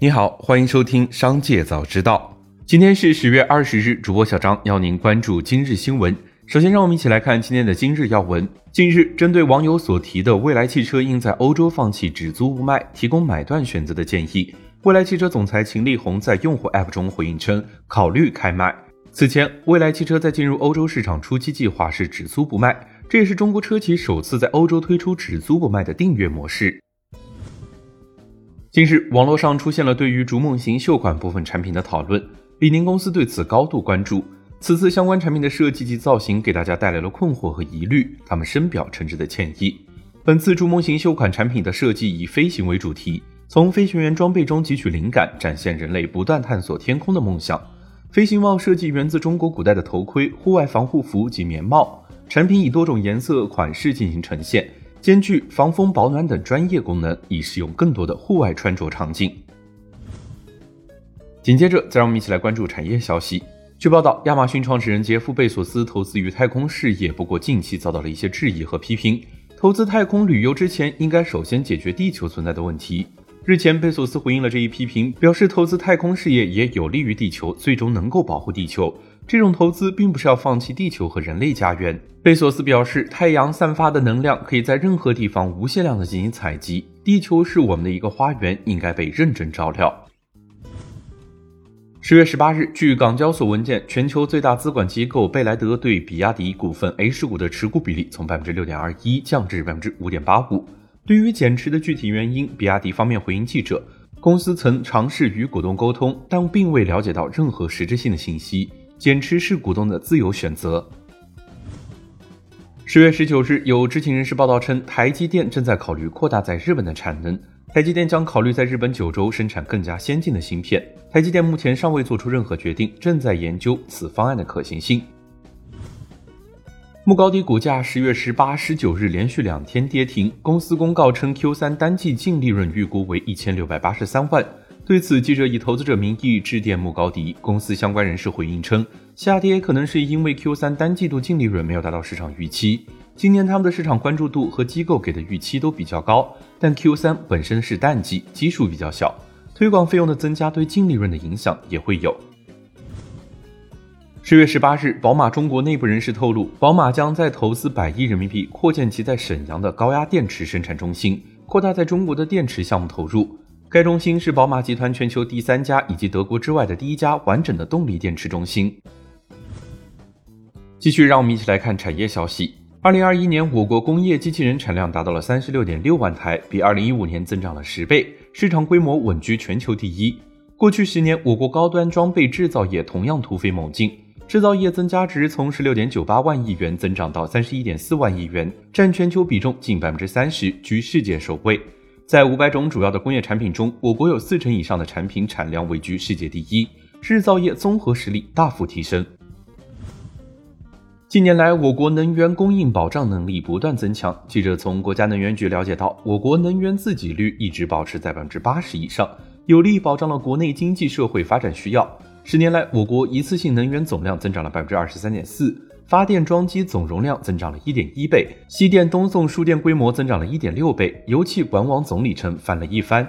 你好，欢迎收听《商界早知道》。今天是十月二十日，主播小张邀您关注今日新闻。首先，让我们一起来看今天的今日要闻。近日，针对网友所提的未来汽车应在欧洲放弃只租不卖，提供买断选择的建议，未来汽车总裁秦力红在用户 App 中回应称，考虑开卖。此前，未来汽车在进入欧洲市场初期计划是只租不卖，这也是中国车企首次在欧洲推出只租不卖的订阅模式。近日，网络上出现了对于逐梦行秀款部分产品的讨论，李宁公司对此高度关注。此次相关产品的设计及造型给大家带来了困惑和疑虑，他们深表诚挚的歉意。本次逐梦行秀款产品的设计以飞行为主题，从飞行员装备中汲取灵感，展现人类不断探索天空的梦想。飞行帽设计源自中国古代的头盔、户外防护服及棉帽，产品以多种颜色款式进行呈现，兼具防风保暖等专业功能，以适用更多的户外穿着场景。紧接着，再让我们一起来关注产业消息。据报道，亚马逊创始人杰夫·贝索斯投资于太空事业，不过近期遭到了一些质疑和批评。投资太空旅游之前，应该首先解决地球存在的问题。日前，贝索斯回应了这一批评，表示投资太空事业也有利于地球，最终能够保护地球。这种投资并不是要放弃地球和人类家园。贝索斯表示，太阳散发的能量可以在任何地方无限量的进行采集，地球是我们的一个花园，应该被认真照料。十月十八日，据港交所文件，全球最大资管机构贝莱德对比亚迪股份 H 股的持股比例从百分之六点二一降至百分之五点八五。对于减持的具体原因，比亚迪方面回应记者，公司曾尝试与股东沟通，但并未了解到任何实质性的信息。减持是股东的自由选择。十月十九日，有知情人士报道称，台积电正在考虑扩大在日本的产能。台积电将考虑在日本九州生产更加先进的芯片。台积电目前尚未做出任何决定，正在研究此方案的可行性。慕高迪股价十月十八、十九日连续两天跌停。公司公告称，Q 三单季净利润预估为一千六百八十三万。对此，记者以投资者名义致电慕高迪，公司相关人士回应称，下跌可能是因为 Q 三单季度净利润没有达到市场预期。今年他们的市场关注度和机构给的预期都比较高，但 Q 三本身是淡季，基数比较小，推广费用的增加对净利润的影响也会有。十月十八日，宝马中国内部人士透露，宝马将在投资百亿人民币扩建其在沈阳的高压电池生产中心，扩大在中国的电池项目投入。该中心是宝马集团全球第三家以及德国之外的第一家完整的动力电池中心。继续，让我们一起来看产业消息。二零二一年，我国工业机器人产量达到了三十六点六万台，比二零一五年增长了十倍，市场规模稳居全球第一。过去十年，我国高端装备制造业同样突飞猛进，制造业增加值从十六点九八万亿元增长到三十一点四万亿元，占全球比重近百分之三十，居世界首位。在五百种主要的工业产品中，我国有四成以上的产品产量位居世界第一，制造业综合实力大幅提升。近年来，我国能源供应保障能力不断增强。记者从国家能源局了解到，我国能源自给率一直保持在百分之八十以上，有力保障了国内经济社会发展需要。十年来，我国一次性能源总量增长了百分之二十三点四，发电装机总容量增长了一点一倍，西电东送输电规模增长了一点六倍，油气管网总里程翻了一番。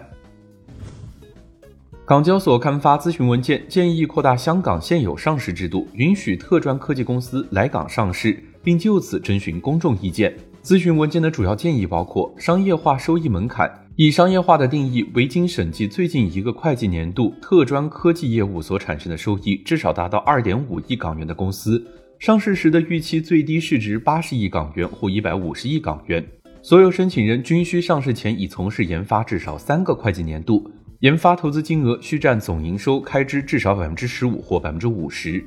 港交所刊发咨询文件，建议扩大香港现有上市制度，允许特专科技公司来港上市，并就此征询公众意见。咨询文件的主要建议包括：商业化收益门槛，以商业化的定义为经审计最近一个会计年度特专科技业务所产生的收益至少达到二点五亿港元的公司，上市时的预期最低市值八十亿港元或一百五十亿港元。所有申请人均需上市前已从事研发至少三个会计年度。研发投资金额需占总营收开支至少百分之十五或百分之五十。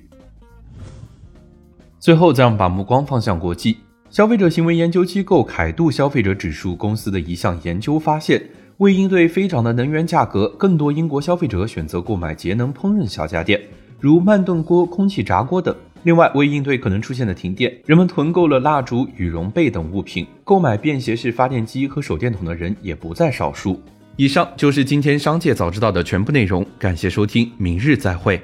最后，再把目光放向国际，消费者行为研究机构凯度消费者指数公司的一项研究发现，为应对飞涨的能源价格，更多英国消费者选择购买节能烹饪小家电，如慢炖锅、空气炸锅等。另外，为应对可能出现的停电，人们囤购了蜡烛、羽绒被等物品，购买便携式发电机和手电筒的人也不在少数。以上就是今天商界早知道的全部内容，感谢收听，明日再会。